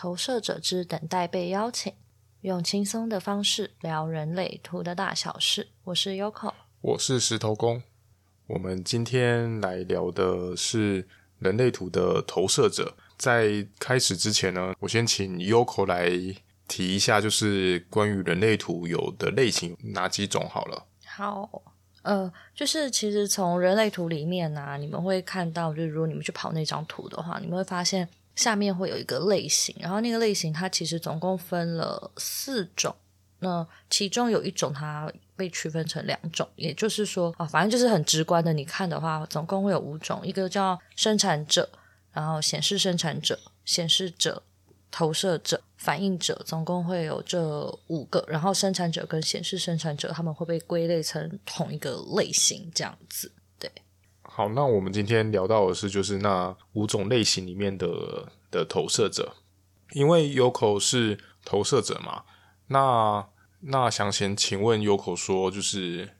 投射者之等待被邀请，用轻松的方式聊人类图的大小事。我是 Yoko，我是石头公。我们今天来聊的是人类图的投射者。在开始之前呢，我先请 Yoko 来提一下，就是关于人类图有的类型哪几种好了。好，呃，就是其实从人类图里面呢、啊，你们会看到，就是如果你们去跑那张图的话，你们会发现。下面会有一个类型，然后那个类型它其实总共分了四种，那其中有一种它被区分成两种，也就是说啊，反正就是很直观的，你看的话，总共会有五种，一个叫生产者，然后显示生产者、显示者、投射者、反映者，总共会有这五个，然后生产者跟显示生产者他们会被归类成同一个类型，这样子。好，那我们今天聊到的是，就是那五种类型里面的的投射者，因为 Yoko 是投射者嘛，那那想先请问 Yoko 说，就是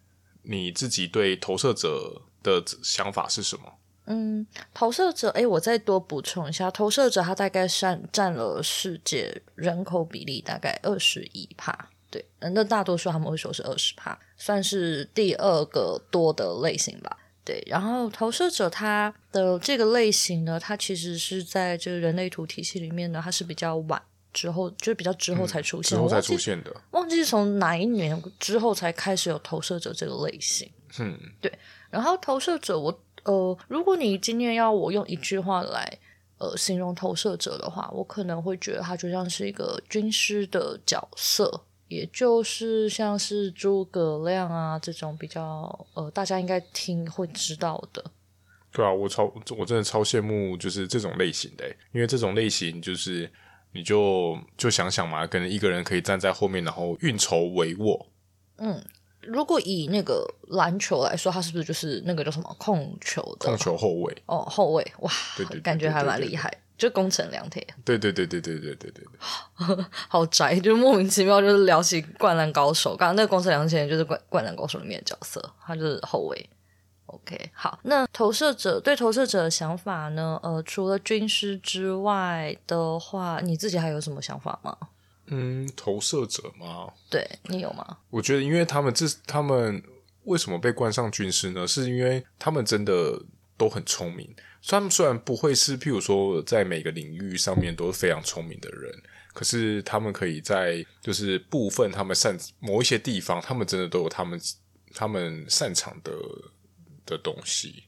你自己对投射者的想法是什么？嗯，投射者，诶，我再多补充一下，投射者他大概占占了世界人口比例大概二十一帕，对，那大多数他们会说是二十帕，算是第二个多的类型吧。对，然后投射者他的这个类型呢，它其实是在这个人类图体系里面呢，它是比较晚之后，就是比较之后才出现，嗯、之后才出现的。忘记是从哪一年之后才开始有投射者这个类型。嗯，对。然后投射者我，我呃，如果你今天要我用一句话来呃形容投射者的话，我可能会觉得他就像是一个军师的角色。也就是像是诸葛亮啊这种比较呃，大家应该听会知道的。对啊，我超我真的超羡慕就是这种类型的，因为这种类型就是你就就想想嘛，可能一个人可以站在后面，然后运筹帷幄。嗯，如果以那个篮球来说，他是不是就是那个叫什么控球的控球后卫？哦，后卫哇，对对对对对对对，感觉还蛮厉害。就宫城良田，对对对对对对对对对，好宅，就莫名其妙就是聊起灌篮高手。刚刚那个宫城良田就是灌灌篮高手里面的角色，他就是后卫。OK，好，那投射者对投射者的想法呢？呃，除了军师之外的话，你自己还有什么想法吗？嗯，投射者吗？对，你有吗？我觉得，因为他们这他们为什么被冠上军师呢？是因为他们真的都很聪明。他们虽然不会是，譬如说在每个领域上面都是非常聪明的人，可是他们可以在就是部分他们擅某一些地方，他们真的都有他们他们擅长的的东西。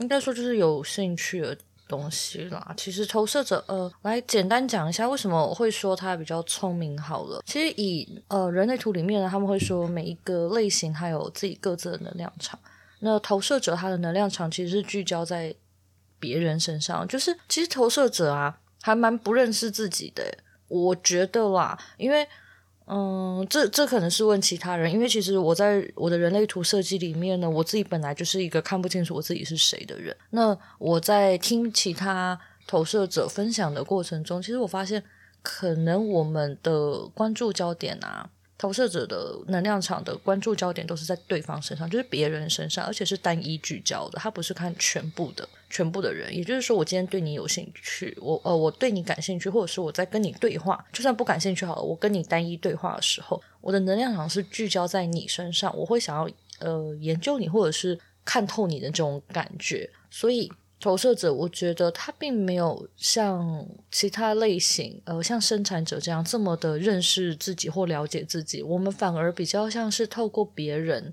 应该说就是有兴趣的东西啦。其实投射者，呃，来简单讲一下为什么我会说他比较聪明好了。其实以呃人类图里面呢，他们会说每一个类型它有自己各自的能量场。那投射者他的能量场其实是聚焦在。别人身上，就是其实投射者啊，还蛮不认识自己的，我觉得啦，因为，嗯，这这可能是问其他人，因为其实我在我的人类图设计里面呢，我自己本来就是一个看不清楚我自己是谁的人。那我在听其他投射者分享的过程中，其实我发现，可能我们的关注焦点啊。投射者的能量场的关注焦点都是在对方身上，就是别人身上，而且是单一聚焦的。他不是看全部的全部的人，也就是说，我今天对你有兴趣，我呃我对你感兴趣，或者是我在跟你对话，就算不感兴趣好了，我跟你单一对话的时候，我的能量场是聚焦在你身上，我会想要呃研究你，或者是看透你的这种感觉，所以。投射者，我觉得他并没有像其他类型，呃，像生产者这样这么的认识自己或了解自己。我们反而比较像是透过别人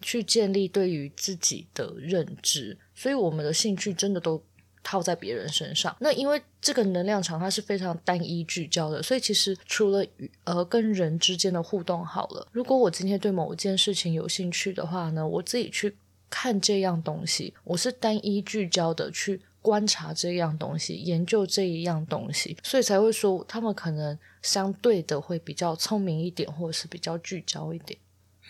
去建立对于自己的认知，所以我们的兴趣真的都套在别人身上。那因为这个能量场它是非常单一聚焦的，所以其实除了与呃跟人之间的互动好了，如果我今天对某一件事情有兴趣的话呢，我自己去。看这样东西，我是单一聚焦的去观察这样东西，研究这一样东西，所以才会说他们可能相对的会比较聪明一点，或者是比较聚焦一点。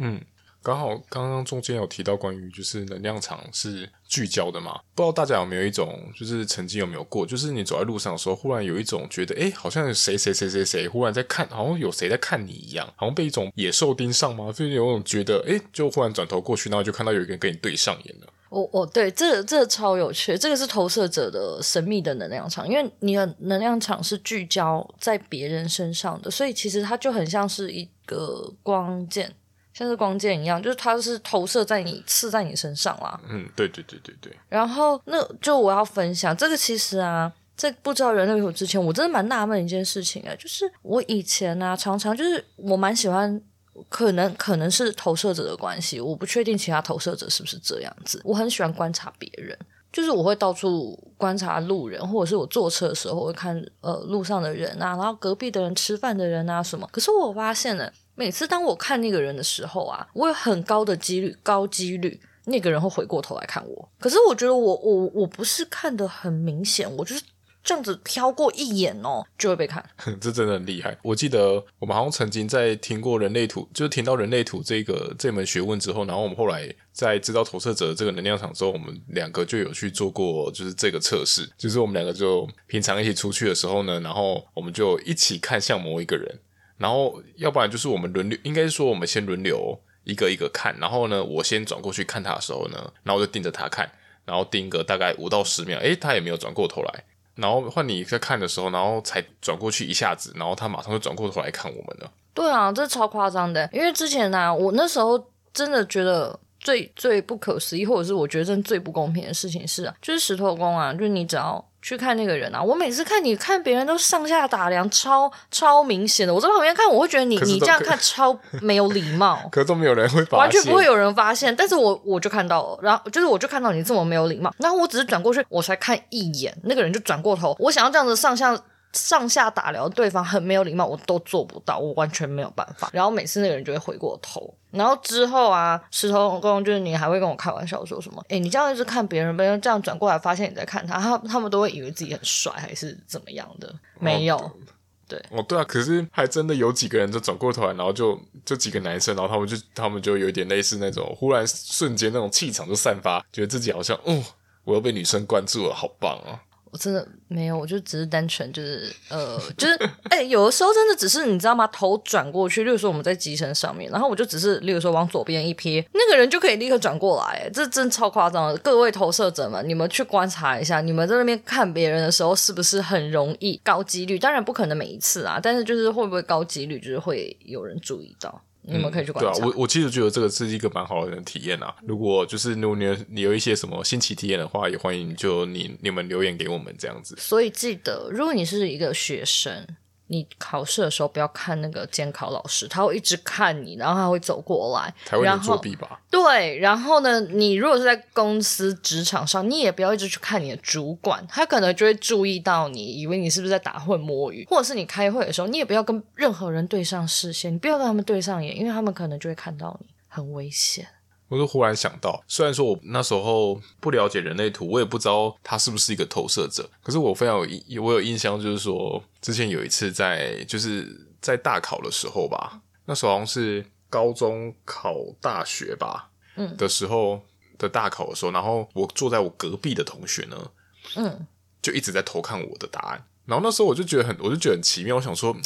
嗯。刚好刚刚中间有提到关于就是能量场是聚焦的嘛，不知道大家有没有一种就是曾经有没有过，就是你走在路上的时候，忽然有一种觉得，诶，好像谁谁谁谁谁忽然在看，好像有谁在看你一样，好像被一种野兽盯上吗？就是有种觉得，诶，就忽然转头过去，然后就看到有一个人跟你对上眼了。我我对这个、这个、超有趣，这个是投射者的神秘的能量场，因为你的能量场是聚焦在别人身上的，所以其实它就很像是一个光剑，像是光剑一样，就是它是投射在你刺在你身上啦。嗯，对对对对对。然后那就我要分享这个，其实啊，在不知道人类图之前，我真的蛮纳闷一件事情哎，就是我以前啊，常常就是我蛮喜欢。可能可能是投射者的关系，我不确定其他投射者是不是这样子。我很喜欢观察别人，就是我会到处观察路人，或者是我坐车的时候我会看呃路上的人啊，然后隔壁的人吃饭的人啊什么。可是我发现了，每次当我看那个人的时候啊，我有很高的几率，高几率那个人会回过头来看我。可是我觉得我我我不是看的很明显，我就是。这样子飘过一眼哦，就会被看。这真的很厉害。我记得我们好像曾经在听过人类图，就是听到人类图这个这门学问之后，然后我们后来在知道投射者这个能量场之后，我们两个就有去做过，就是这个测试。就是我们两个就平常一起出去的时候呢，然后我们就一起看向某一个人，然后要不然就是我们轮流，应该是说我们先轮流一个一个看，然后呢，我先转过去看他的时候呢，然后就盯着他看，然后盯个大概五到十秒，诶，他也没有转过头来。然后换你在看的时候，然后才转过去一下子，然后他马上就转过头来看我们了。对啊，这超夸张的，因为之前呢、我那时候真的觉得最最不可思议，或者是我觉得真最不公平的事情是啊，就是石头公啊，就是你只要。去看那个人啊！我每次看你看别人都上下打量，超超明显的。我在旁边看，我会觉得你你这样看 超没有礼貌。可是都没有人会发现，完全不会有人发现。但是我我就看到了，然后就是我就看到你这么没有礼貌。然后我只是转过去，我才看一眼，那个人就转过头。我想要这样子上下。上下打量对方很没有礼貌，我都做不到，我完全没有办法。然后每次那个人就会回过头，然后之后啊，石头公就是你还会跟我开玩笑说什么？诶，你这样一直看别人，别人这样转过来发现你在看他，他他们都会以为自己很帅还是怎么样的？没有，哦对，哦对啊，可是还真的有几个人就转过头来，然后就就几个男生，然后他们就他们就有点类似那种忽然瞬间那种气场就散发，觉得自己好像哦，我又被女生关注了，好棒啊！真的没有，我就只是单纯就是呃，就是哎、有的时候真的只是你知道吗？头转过去，例如说我们在机身上面，然后我就只是例如说往左边一瞥，那个人就可以立刻转过来，这真超夸张。各位投射者们，你们去观察一下，你们在那边看别人的时候，是不是很容易高几率？当然不可能每一次啊，但是就是会不会高几率，就是会有人注意到。你们可以去观察。嗯、对啊，我我其实觉得这个是一个蛮好的体验啊。如果就是如果你你有一些什么新奇体验的话，也欢迎就你你们留言给我们这样子。所以记得，如果你是一个学生。你考试的时候不要看那个监考老师，他会一直看你，然后他会走过来，才会作弊吧？对，然后呢，你如果是在公司职场上，你也不要一直去看你的主管，他可能就会注意到你，以为你是不是在打混摸鱼，或者是你开会的时候，你也不要跟任何人对上视线，你不要跟他们对上眼，因为他们可能就会看到你，很危险。我就忽然想到，虽然说我那时候不了解人类图，我也不知道他是不是一个投射者，可是我非常有印，我有印象，就是说之前有一次在就是在大考的时候吧，那时候好像是高中考大学吧，嗯的时候的大考的时候，然后我坐在我隔壁的同学呢，嗯，就一直在偷看我的答案，然后那时候我就觉得很，我就觉得很奇妙，我想说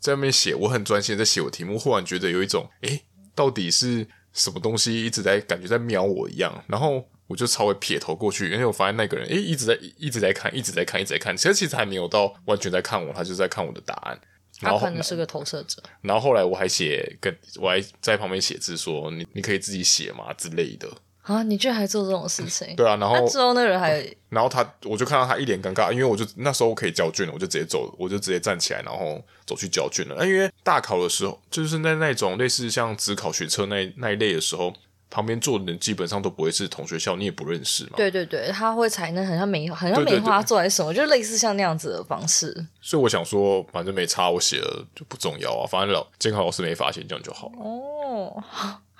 在那边写，我很专心在写我题目，忽然觉得有一种，诶，到底是。什么东西一直在感觉在瞄我一样，然后我就稍微撇头过去，因为我发现那个人诶一直在一直在看，一直在看，一直在看。其实其实还没有到完全在看我，他就在看我的答案。然后他可能是个投射者。然后后来我还写跟我还在旁边写字说你你可以自己写嘛之类的。啊！你居然还做这种事情？对啊，然后之后那人还，然后他我就看到他一脸尴尬，因为我就那时候我可以交卷了，我就直接走，我就直接站起来，然后走去交卷了。那因为大考的时候，就是在那种类似像指考学车那那一类的时候，旁边坐的人基本上都不会是同学校，你也不认识嘛。对对对，他会采那很像梅很像梅花座还是什么，就类似像那样子的方式。所以我想说，反正没差，我写了就不重要啊，反正老监考老师没发现，这样就好了。哦，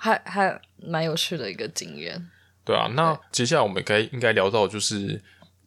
还还蛮有趣的一个经验。对啊，那接下来我们该应该聊到就是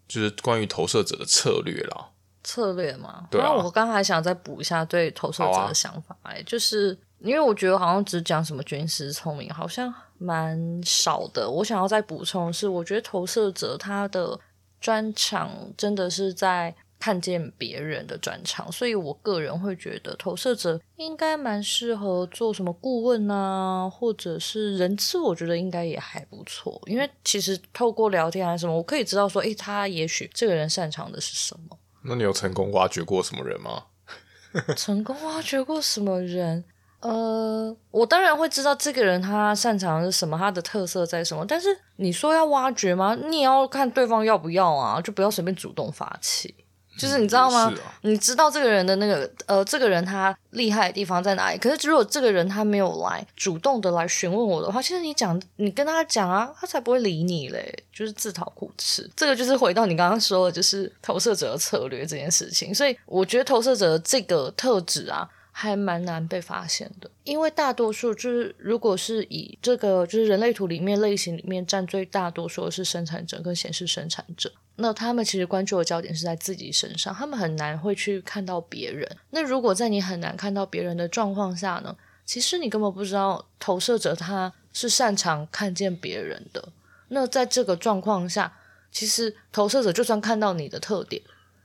就是关于投射者的策略啦。策略嘛，对啊。那我刚才想再补一下对投射者的想法，哎、啊，就是因为我觉得好像只讲什么军师聪明，好像蛮少的。我想要再补充的是，我觉得投射者他的专长真的是在看见别人的专长，所以我个人会觉得投射者应该蛮适合做什么顾问啊，或者是人资，我觉得应该也还不错。因为其实透过聊天啊什么，我可以知道说，诶，他也许这个人擅长的是什么。那你有成功挖掘过什么人吗？成功挖掘过什么人？呃，我当然会知道这个人他擅长的是什么，他的特色在什么。但是你说要挖掘吗？你也要看对方要不要啊，就不要随便主动发起。就是你知道吗？嗯啊、你知道这个人的那个呃，这个人他厉害的地方在哪里？可是如果这个人他没有来主动的来询问我的话，其实你讲你跟他讲啊，他才不会理你嘞，就是自讨苦吃。这个就是回到你刚刚说的，就是投射者的策略这件事情。所以我觉得投射者的这个特质啊。还蛮难被发现的，因为大多数就是，如果是以这个就是人类图里面类型里面占最大多数的是生产者跟显示生产者，那他们其实关注的焦点是在自己身上，他们很难会去看到别人。那如果在你很难看到别人的状况下呢，其实你根本不知道投射者他是擅长看见别人的。那在这个状况下，其实投射者就算看到你的特点，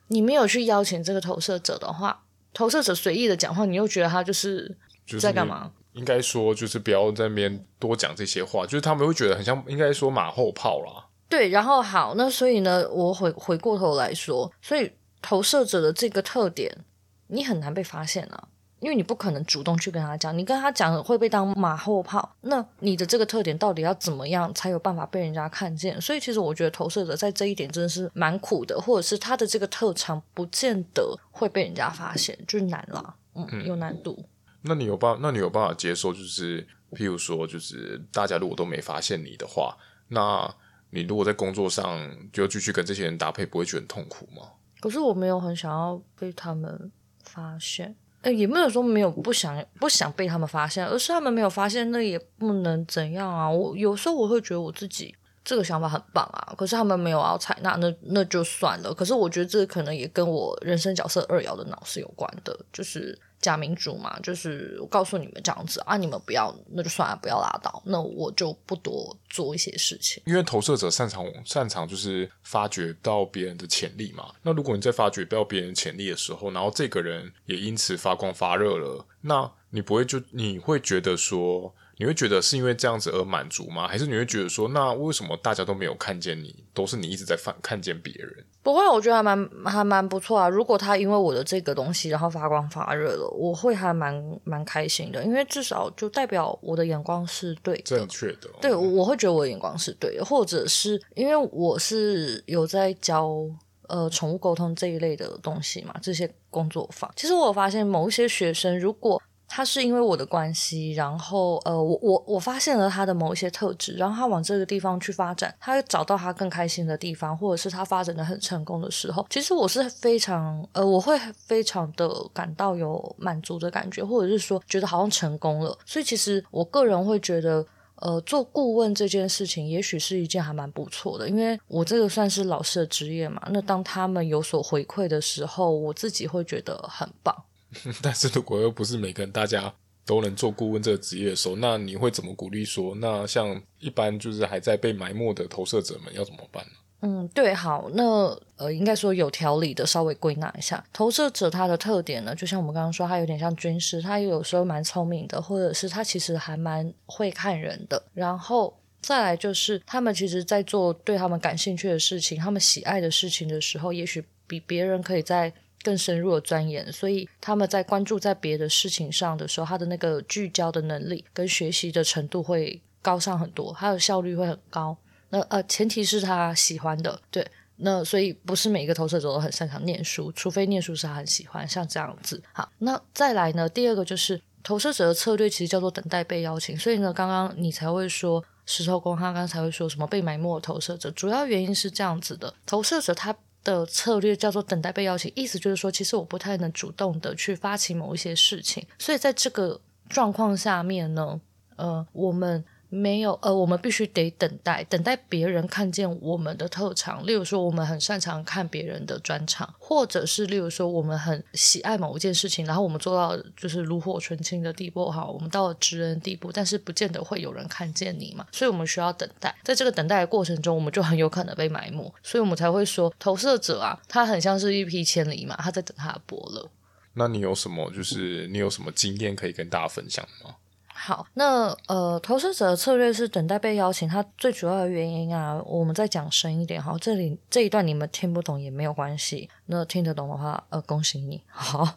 你没有去邀请这个投射者的话。投射者随意的讲话，你又觉得他就是在干嘛？应该说，就是不要在那边多讲这些话，就是他们会觉得很像，应该说马后炮啦。对，然后好，那所以呢，我回回过头来说，所以投射者的这个特点，你很难被发现啊。因为你不可能主动去跟他讲，你跟他讲会被当马后炮。那你的这个特点到底要怎么样才有办法被人家看见？所以其实我觉得投射者在这一点真的是蛮苦的，或者是他的这个特长不见得会被人家发现，就是难啦，嗯，嗯，有难度。那你有办？那你有办法接受？就是譬如说，就是大家如果都没发现你的话，那你如果在工作上就继续跟这些人搭配，不会觉得很痛苦吗？可是我没有很想要被他们发现。诶，也没有说没有不想不想被他们发现，而是他们没有发现，那也不能怎样啊。我有时候我会觉得我自己这个想法很棒啊，可是他们没有要采纳，那那就算了。可是我觉得这可能也跟我人生角色二爻的脑是有关的，就是。假民主嘛，就是我告诉你们这样子啊，你们不要，那就算了，不要拉倒，那我就不多做一些事情。因为投射者擅长擅长就是发掘到别人的潜力嘛。那如果你在发掘到别人潜力的时候，然后这个人也因此发光发热了，那你不会就你会觉得说。你会觉得是因为这样子而满足吗？还是你会觉得说，那为什么大家都没有看见你，都是你一直在反看见别人？不会，我觉得还蛮还蛮不错啊。如果他因为我的这个东西然后发光发热了，我会还蛮蛮开心的，因为至少就代表我的眼光是对的，正确的。对，我会觉得我的眼光是对的，或者是因为我是有在教呃宠物沟通这一类的东西嘛，这些工作坊。其实我有发现某一些学生如果。他是因为我的关系，然后呃，我我我发现了他的某一些特质，然后他往这个地方去发展，他找到他更开心的地方，或者是他发展的很成功的时候，其实我是非常呃，我会非常的感到有满足的感觉，或者是说觉得好像成功了。所以其实我个人会觉得，呃，做顾问这件事情也许是一件还蛮不错的，因为我这个算是老师的职业嘛。那当他们有所回馈的时候，我自己会觉得很棒。但是如果又不是每个人大家都能做顾问这个职业的时候，那你会怎么鼓励说？那像一般就是还在被埋没的投射者们要怎么办呢？嗯，对，好，那呃，应该说有条理的稍微归纳一下，投射者他的特点呢，就像我们刚刚说，他有点像军师，他有时候蛮聪明的，或者是他其实还蛮会看人的。然后再来就是他们其实在做对他们感兴趣的事情，他们喜爱的事情的时候，也许比别人可以在。更深入的钻研，所以他们在关注在别的事情上的时候，他的那个聚焦的能力跟学习的程度会高上很多，他的效率会很高。那呃，前提是他喜欢的，对。那所以不是每一个投射者都很擅长念书，除非念书是他很喜欢，像这样子。好，那再来呢，第二个就是投射者的策略其实叫做等待被邀请。所以呢，刚刚你才会说石头公，他刚才会说什么被埋没的投射者，主要原因是这样子的，投射者他。的策略叫做等待被邀请，意思就是说，其实我不太能主动的去发起某一些事情，所以在这个状况下面呢，呃，我们没有，呃，我们必须得等待，等待别人看见我们的特长。例如说，我们很擅长看别人的专长，或者是例如说，我们很喜爱某一件事情，然后我们做到就是炉火纯青的地步，哈，我们到了职人地步，但是不见得会有人看见你嘛，所以我们需要等待。在这个等待的过程中，我们就很有可能被埋没，所以我们才会说，投射者啊，他很像是一匹千里马，他在等他的伯乐。那你有什么就是你有什么经验可以跟大家分享吗？好，那呃，投射者的策略是等待被邀请。它最主要的原因啊，我们再讲深一点。哈，这里这一段你们听不懂也没有关系。那听得懂的话，呃，恭喜你。好，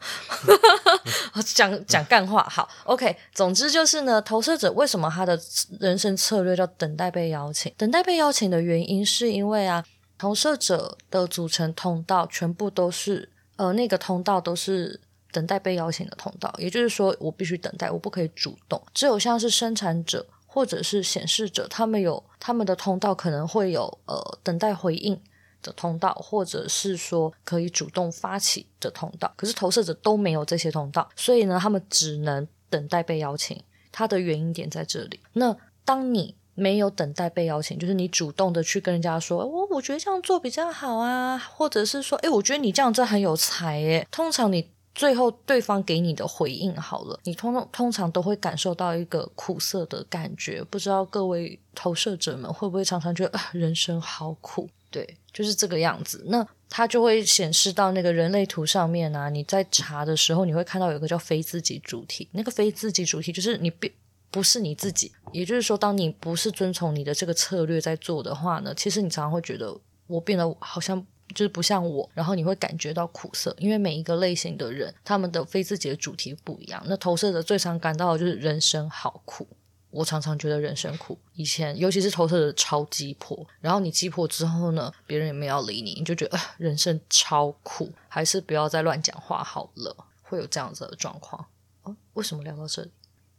讲讲干话。好，OK。总之就是呢，投射者为什么他的人生策略叫等待被邀请？等待被邀请的原因是因为啊，投射者的组成通道全部都是呃，那个通道都是。等待被邀请的通道，也就是说，我必须等待，我不可以主动。只有像是生产者或者是显示者，他们有他们的通道，可能会有呃等待回应的通道，或者是说可以主动发起的通道。可是投射者都没有这些通道，所以呢，他们只能等待被邀请。它的原因点在这里。那当你没有等待被邀请，就是你主动的去跟人家说，我我觉得这样做比较好啊，或者是说，诶，我觉得你这样真很有才诶。通常你。最后，对方给你的回应好了，你通通常都会感受到一个苦涩的感觉。不知道各位投射者们会不会常常觉得啊，人生好苦？对，就是这个样子。那它就会显示到那个人类图上面啊。你在查的时候，你会看到有个叫非自己主体。那个非自己主体就是你不不是你自己。也就是说，当你不是遵从你的这个策略在做的话呢，其实你常常会觉得我变得好像。就是不像我，然后你会感觉到苦涩，因为每一个类型的人，他们的非自己的主题不一样。那投射者最常感到的就是人生好苦，我常常觉得人生苦。以前尤其是投射者超鸡婆，然后你鸡婆之后呢，别人也没有要理你，你就觉得啊，人生超苦，还是不要再乱讲话好了，会有这样子的状况。哦，为什么聊到这里？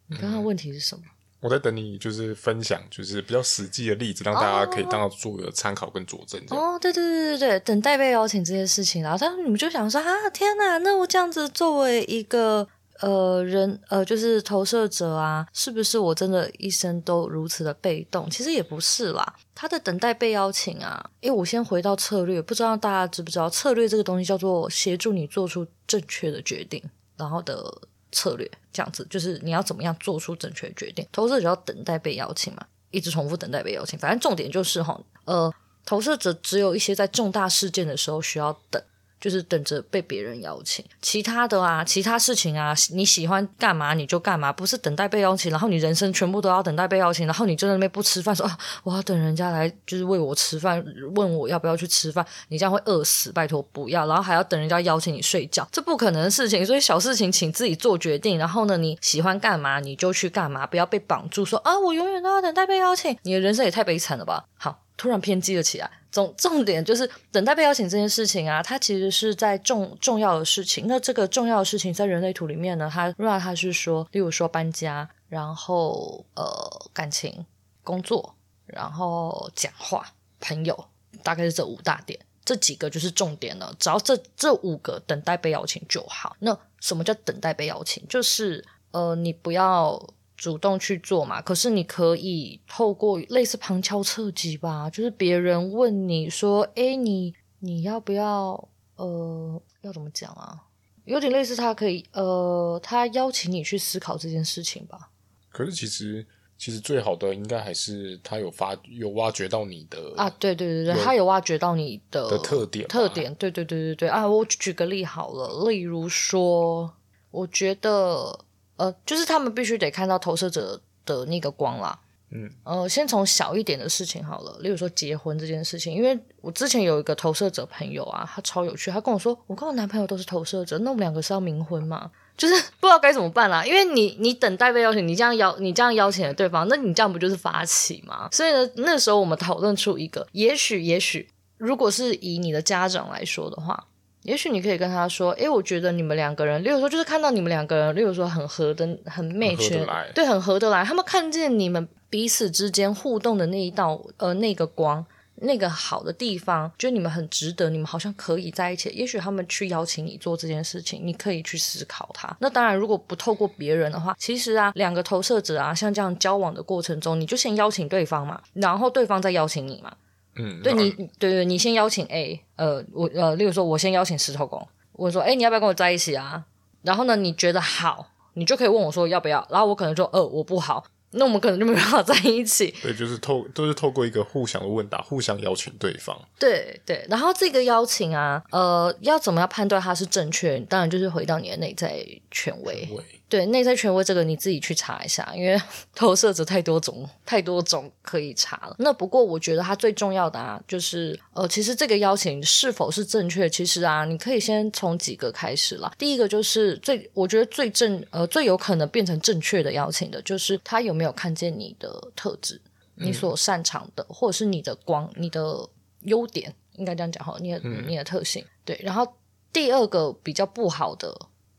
你刚刚问题是什么？嗯我在等你，就是分享，就是比较实际的例子，让大家可以当做个参考跟佐证。哦，对对对对对，等待被邀请这件事情，然后他你们就想说啊，天哪，那我这样子作为一个呃人呃，就是投射者啊，是不是我真的一生都如此的被动？其实也不是啦，他的等待被邀请啊，因为我先回到策略，不知道大家知不知道，策略这个东西叫做协助你做出正确的决定，然后的。策略这样子，就是你要怎么样做出正确的决定。投射者要等待被邀请嘛，一直重复等待被邀请。反正重点就是哈，呃，投射者只有一些在重大事件的时候需要等。就是等着被别人邀请，其他的啊，其他事情啊，你喜欢干嘛你就干嘛，不是等待被邀请，然后你人生全部都要等待被邀请，然后你就在那边不吃饭，说啊，我要等人家来，就是喂我吃饭，问我要不要去吃饭，你这样会饿死，拜托不要，然后还要等人家邀请你睡觉，这不可能的事情，所以小事情请自己做决定，然后呢，你喜欢干嘛你就去干嘛，不要被绑住，说啊，我永远都要等待被邀请，你的人生也太悲惨了吧？好。突然偏激了起来，重重点就是等待被邀请这件事情啊，它其实是在重重要的事情。那这个重要的事情在人类图里面呢，它如果它是说，例如说搬家，然后呃感情、工作，然后讲话、朋友，大概是这五大点，这几个就是重点了。只要这这五个等待被邀请就好。那什么叫等待被邀请？就是呃，你不要。主动去做嘛，可是你可以透过类似旁敲侧击吧，就是别人问你说：“诶，你你要不要？呃，要怎么讲啊？有点类似他可以呃，他邀请你去思考这件事情吧。”可是其实其实最好的应该还是他有发有挖掘到你的啊，对对对对，他有挖掘到你的的特点特点，对对对对对啊！我举个例好了，例如说，我觉得。呃，就是他们必须得看到投射者的那个光啦。嗯，呃，先从小一点的事情好了，例如说结婚这件事情，因为我之前有一个投射者朋友啊，他超有趣，他跟我说，我跟我男朋友都是投射者，那我们两个是要冥婚吗？就是 不知道该怎么办啦。因为你你等待被邀请，你这样邀你这样邀请了对方，那你这样不就是发起吗？所以呢，那时候我们讨论出一个，也许也许，如果是以你的家长来说的话。也许你可以跟他说：“诶，我觉得你们两个人，例如说，就是看到你们两个人，例如说很合的、很 match，对，很合得来。他们看见你们彼此之间互动的那一道，呃，那个光，那个好的地方，觉得你们很值得，你们好像可以在一起。也许他们去邀请你做这件事情，你可以去思考它。那当然，如果不透过别人的话，其实啊，两个投射者啊，像这样交往的过程中，你就先邀请对方嘛，然后对方再邀请你嘛。嗯，对你，对对，你先邀请 A，呃，我呃，例如说，我先邀请石头公，我说，哎，你要不要跟我在一起啊？然后呢，你觉得好，你就可以问我说要不要，然后我可能说，呃，我不好。那我们可能就没办法在一起。对，就是透都是透过一个互相的问答，互相邀请对方。对对，然后这个邀请啊，呃，要怎么样判断它是正确？当然就是回到你的内在权威。对，内在权威这个你自己去查一下，因为 投射者太多种，太多种可以查了。那不过我觉得它最重要的啊，就是呃，其实这个邀请是否是正确，其实啊，你可以先从几个开始啦。第一个就是最，我觉得最正呃最有可能变成正确的邀请的，就是他有没有看见你的特质，你所擅长的，嗯、或者是你的光，你的优点，应该这样讲哈，你的你的特性。对，然后第二个比较不好的。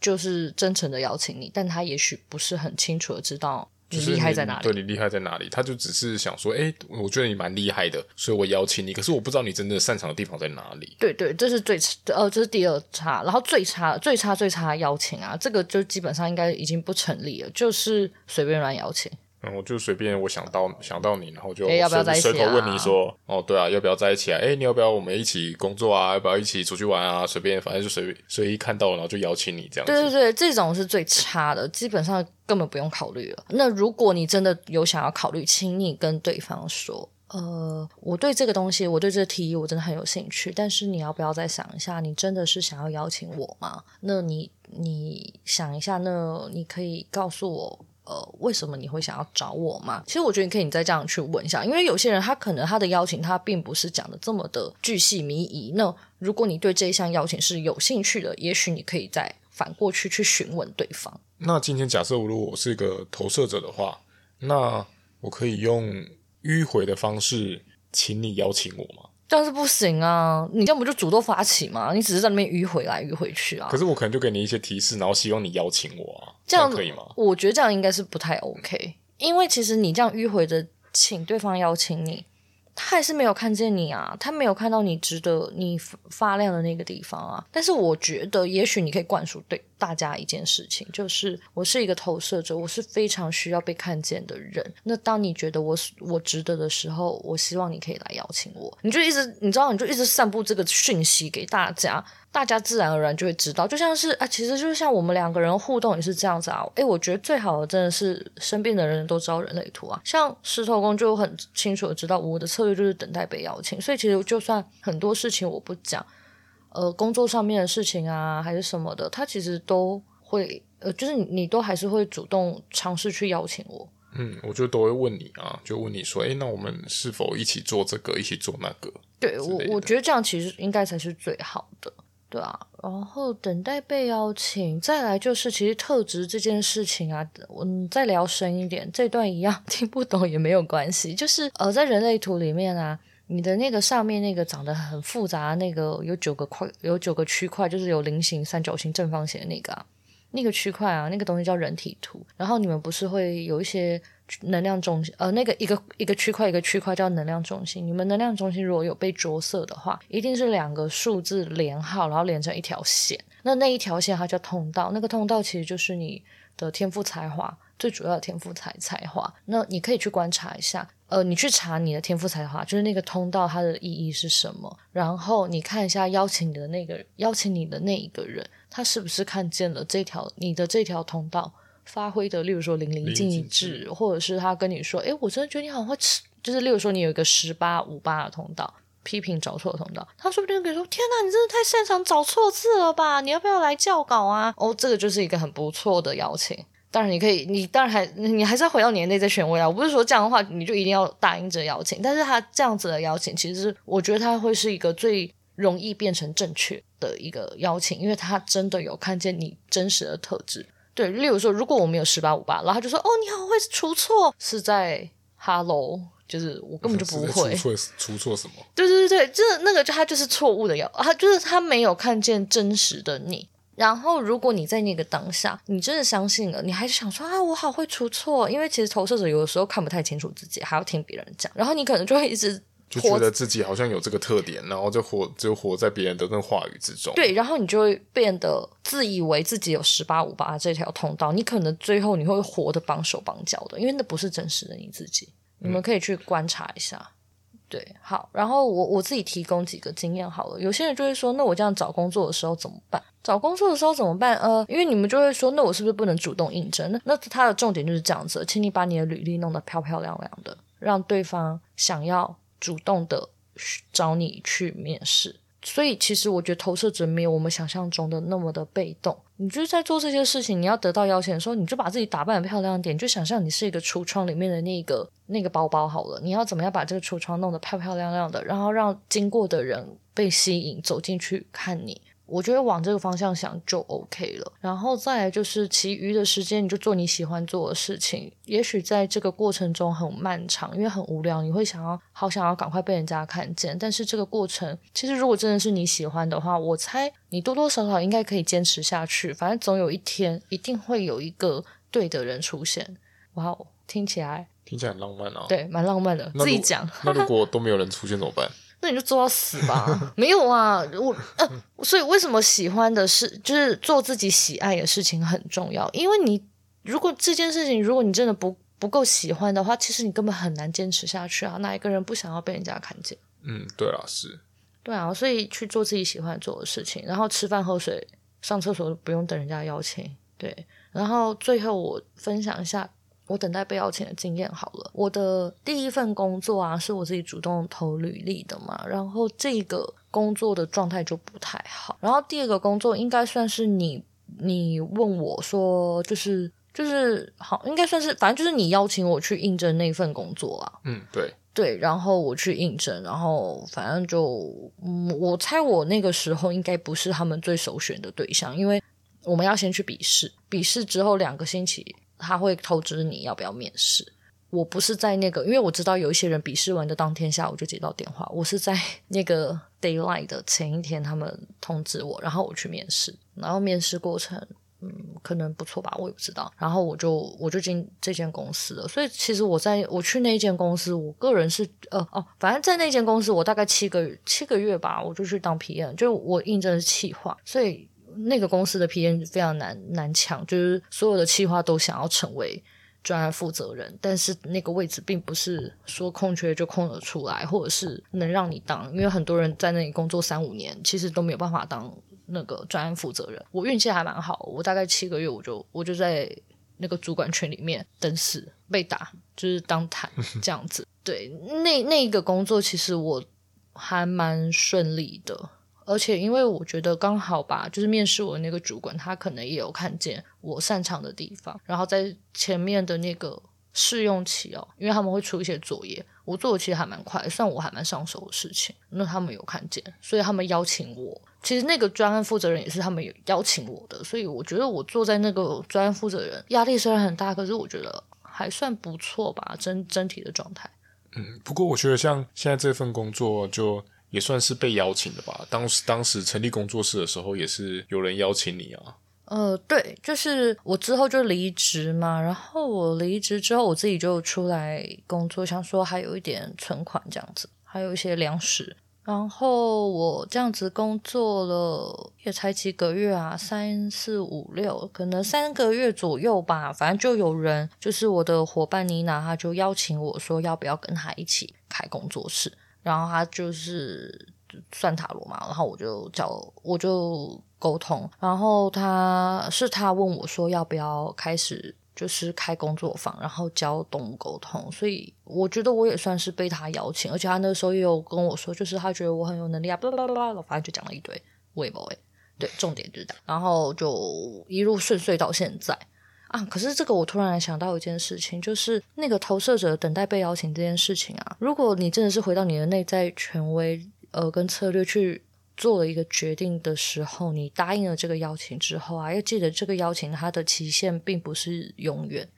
就是真诚的邀请你，但他也许不是很清楚的知道你厉害在哪里。对，你厉害在哪里？他就只是想说，哎、欸，我觉得你蛮厉害的，所以我邀请你。可是我不知道你真正擅长的地方在哪里。对对，这是最呃，这是第二差。然后最差、最差、最差邀请啊，这个就基本上应该已经不成立了，就是随便乱邀请。嗯，我就随便我想到想到你，然后就随？随口问你说，哦，对啊，要不要在一起啊？哎、欸，你要不要我们一起工作啊？要不要一起出去玩啊？随便，反正就随随意看到，然后就邀请你这样子。对对对，这种是最差的，基本上根本不用考虑了。那如果你真的有想要考虑，请你跟对方说，呃，我对这个东西，我对这个提议，我真的很有兴趣。但是你要不要再想一下，你真的是想要邀请我吗？那你你想一下，那你可以告诉我。呃，为什么你会想要找我吗？其实我觉得你可以再这样去问一下，因为有些人他可能他的邀请他并不是讲的这么的巨细靡遗。那如果你对这一项邀请是有兴趣的，也许你可以再反过去去询问对方。那今天假设如果我是一个投射者的话，那我可以用迂回的方式请你邀请我吗？但是不行啊！你要么就主动发起嘛，你只是在那边迂回来迂回去啊。可是我可能就给你一些提示，然后希望你邀请我啊，这样，这样可以吗？我觉得这样应该是不太 OK，因为其实你这样迂回的请对方邀请你。他还是没有看见你啊，他没有看到你值得你发亮的那个地方啊。但是我觉得，也许你可以灌输对大家一件事情，就是我是一个投射者，我是非常需要被看见的人。那当你觉得我我值得的时候，我希望你可以来邀请我。你就一直你知道，你就一直散布这个讯息给大家。大家自然而然就会知道，就像是啊，其实就是像我们两个人互动也是这样子啊。诶，我觉得最好的真的是身边的人都知道人类图啊。像石头公就很清楚的知道我的策略就是等待被邀请，所以其实就算很多事情我不讲，呃，工作上面的事情啊还是什么的，他其实都会呃，就是你你都还是会主动尝试去邀请我。嗯，我就都会问你啊，就问你说，诶，那我们是否一起做这个，一起做那个？对我，我觉得这样其实应该才是最好的。对啊，然后等待被邀请，再来就是其实特质这件事情啊，嗯，再聊深一点，这段一样 听不懂也没有关系。就是呃，在人类图里面啊，你的那个上面那个长得很复杂，那个有九个块，有九个区块，就是有菱形、三角形、正方形的那个啊，那个区块啊，那个东西叫人体图。然后你们不是会有一些。能量中心，呃，那个一个一个区块一个区块叫能量中心。你们能量中心如果有被着色的话，一定是两个数字连号，然后连成一条线。那那一条线它叫通道，那个通道其实就是你的天赋才华，最主要的天赋才才华。那你可以去观察一下，呃，你去查你的天赋才华，就是那个通道它的意义是什么。然后你看一下邀请你的那个邀请你的那一个人，他是不是看见了这条你的这条通道？发挥的，例如说淋漓尽致，或者是他跟你说：“诶，我真的觉得你好会吃。”就是例如说，你有一个十八五八的通道，批评找错的通道，他说不定可以说：“天哪，你真的太擅长找错字了吧？你要不要来教稿啊？”哦，这个就是一个很不错的邀请。当然，你可以，你当然还你还是要回到你的内在权威啊。我不是说这样的话你就一定要答应这邀请，但是他这样子的邀请，其实我觉得他会是一个最容易变成正确的一个邀请，因为他真的有看见你真实的特质。对，例如说，如果我们有十八五八，然后他就说：“哦，你好会出错，是在 Hello，就是我根本就不会出错，出错什么？”对对对对，就是那个就他就是错误的要，他就是他没有看见真实的你。然后，如果你在那个当下，你真的相信了，你还是想说啊，我好会出错，因为其实投射者有的时候看不太清楚自己，还要听别人讲，然后你可能就会一直。就觉得自己好像有这个特点，然后就活就活在别人的那话语之中。对，然后你就会变得自以为自己有十八五八这条通道，你可能最后你会活得绑手绑脚的，因为那不是真实的你自己。你们可以去观察一下。嗯对，好，然后我我自己提供几个经验好了。有些人就会说，那我这样找工作的时候怎么办？找工作的时候怎么办？呃，因为你们就会说，那我是不是不能主动应征？那那他的重点就是这样子，请你把你的履历弄得漂漂亮亮的，让对方想要主动的去找你去面试。所以，其实我觉得投射者没有我们想象中的那么的被动。你就在做这些事情，你要得到邀请的时候，你就把自己打扮的漂亮点，就想象你是一个橱窗里面的那个那个包包好了。你要怎么样把这个橱窗弄得漂漂亮亮的，然后让经过的人被吸引走进去看你。我觉得往这个方向想就 OK 了，然后再来就是其余的时间你就做你喜欢做的事情。也许在这个过程中很漫长，因为很无聊，你会想要好想要赶快被人家看见。但是这个过程其实如果真的是你喜欢的话，我猜你多多少少应该可以坚持下去。反正总有一天一定会有一个对的人出现。哇哦，听起来听起来很浪漫啊！对，蛮浪漫的。自己讲。那如果都没有人出现怎么办？那你就做到死吧。没有啊，我呃，所以为什么喜欢的事就是做自己喜爱的事情很重要？因为你如果这件事情，如果你真的不不够喜欢的话，其实你根本很难坚持下去啊。哪一个人不想要被人家看见？嗯，对啊，是。对啊，所以去做自己喜欢做的事情，然后吃饭、喝水、上厕所都不用等人家邀请。对，然后最后我分享一下。我等待被邀请的经验好了。我的第一份工作啊，是我自己主动投履历的嘛，然后这个工作的状态就不太好。然后第二个工作应该算是你，你问我说，就是就是好，应该算是，反正就是你邀请我去应征那份工作啊。嗯，对对，然后我去应征，然后反正就，嗯，我猜我那个时候应该不是他们最首选的对象，因为我们要先去笔试，笔试之后两个星期。他会通知你要不要面试。我不是在那个，因为我知道有一些人笔试完的当天下午就接到电话。我是在 那个 daylight 的前一天，他们通知我，然后我去面试。然后面试过程，嗯，可能不错吧，我也不知道。然后我就我就进这间公司了。所以其实我在我去那间公司，我个人是呃哦，反正在那间公司我大概七个七个月吧，我就去当 PM，就我应征是企划，所以。那个公司的 PM 非常难难抢，就是所有的企划都想要成为专案负责人，但是那个位置并不是说空缺就空了出来，或者是能让你当，因为很多人在那里工作三五年，其实都没有办法当那个专案负责人。我运气还蛮好，我大概七个月我就我就在那个主管群里面等死被打，就是当谈 这样子。对，那那个工作其实我还蛮顺利的。而且，因为我觉得刚好吧，就是面试我的那个主管，他可能也有看见我擅长的地方。然后在前面的那个试用期哦，因为他们会出一些作业，我做的其实还蛮快，算我还蛮上手的事情。那他们有看见，所以他们邀请我。其实那个专案负责人也是他们有邀请我的，所以我觉得我坐在那个专案负责人，压力虽然很大，可是我觉得还算不错吧，整整体的状态。嗯，不过我觉得像现在这份工作就。也算是被邀请的吧。当时当时成立工作室的时候，也是有人邀请你啊。呃，对，就是我之后就离职嘛。然后我离职之后，我自己就出来工作，想说还有一点存款这样子，还有一些粮食。然后我这样子工作了也才几个月啊，三四五六，可能三个月左右吧。反正就有人，就是我的伙伴妮娜，她就邀请我说要不要跟她一起开工作室。然后他就是算塔罗嘛，然后我就叫我就沟通，然后他是他问我说要不要开始就是开工作坊，然后教动物沟通，所以我觉得我也算是被他邀请，而且他那时候也有跟我说，就是他觉得我很有能力啊，巴拉巴拉巴拉，反正就讲了一堆，我也不会，对，重点就是这样，然后就一路顺遂到现在。啊！可是这个我突然想到一件事情，就是那个投射者等待被邀请这件事情啊。如果你真的是回到你的内在权威，呃，跟策略去做了一个决定的时候，你答应了这个邀请之后啊，要记得这个邀请它的期限并不是永远，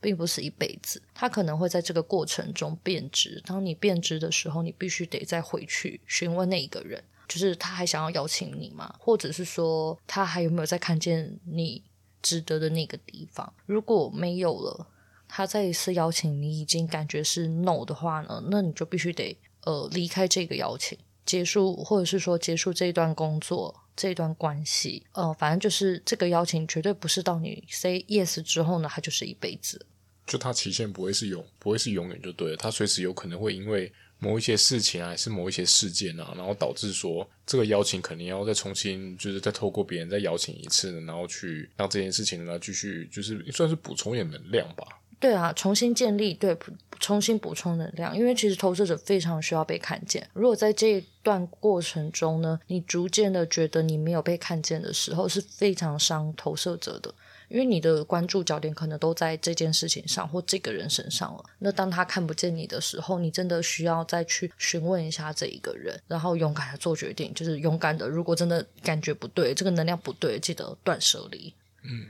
并不是一辈子，它可能会在这个过程中变质。当你变质的时候，你必须得再回去询问那一个人，就是他还想要邀请你吗？或者是说他还有没有在看见你？值得的那个地方，如果没有了，他再一次邀请你，已经感觉是 no 的话呢，那你就必须得呃离开这个邀请，结束或者是说结束这一段工作这段关系，呃，反正就是这个邀请绝对不是到你 say yes 之后呢，它就是一辈子。就它期限不会是永不会是永远就对了，它随时有可能会因为某一些事情啊，还是某一些事件啊，然后导致说这个邀请肯定要再重新，就是再透过别人再邀请一次，然后去让这件事情呢继续，就是算是补充一点能量吧。对啊，重新建立，对，重新补充能量，因为其实投射者非常需要被看见。如果在这一段过程中呢，你逐渐的觉得你没有被看见的时候，是非常伤投射者的。因为你的关注焦点可能都在这件事情上或这个人身上了。那当他看不见你的时候，你真的需要再去询问一下这一个人，然后勇敢的做决定，就是勇敢的。如果真的感觉不对，这个能量不对，记得断舍离。嗯，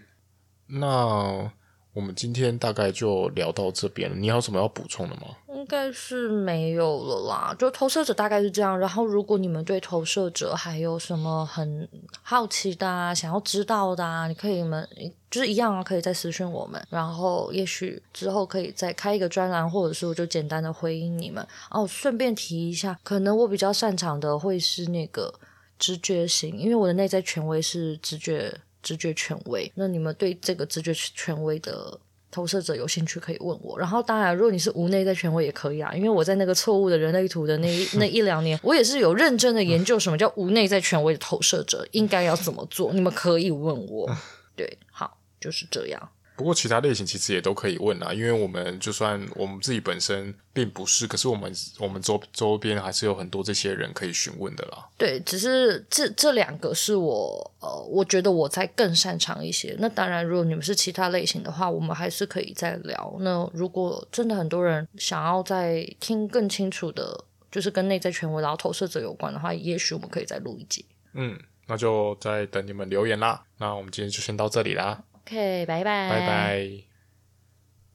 那。我们今天大概就聊到这边了，你有什么要补充的吗？应该是没有了啦，就投射者大概是这样。然后，如果你们对投射者还有什么很好奇的啊，想要知道的啊，你可以们就是一样啊，可以再私讯我们。然后，也许之后可以再开一个专栏，或者是我就简单的回应你们。哦，顺便提一下，可能我比较擅长的会是那个直觉型，因为我的内在权威是直觉。直觉权威，那你们对这个直觉权威的投射者有兴趣，可以问我。然后，当然，如果你是无内在权威也可以啊，因为我在那个错误的人类图的那一 那一两年，我也是有认真的研究什么叫无内在权威的投射者应该要怎么做。你们可以问我，对，好，就是这样。不过其他类型其实也都可以问啊，因为我们就算我们自己本身并不是，可是我们我们周周边还是有很多这些人可以询问的啦。对，只是这这两个是我呃，我觉得我在更擅长一些。那当然，如果你们是其他类型的话，我们还是可以再聊。那如果真的很多人想要再听更清楚的，就是跟内在权威然后投射者有关的话，也许我们可以再录一集。嗯，那就再等你们留言啦。那我们今天就先到这里啦。OK，拜拜。拜拜。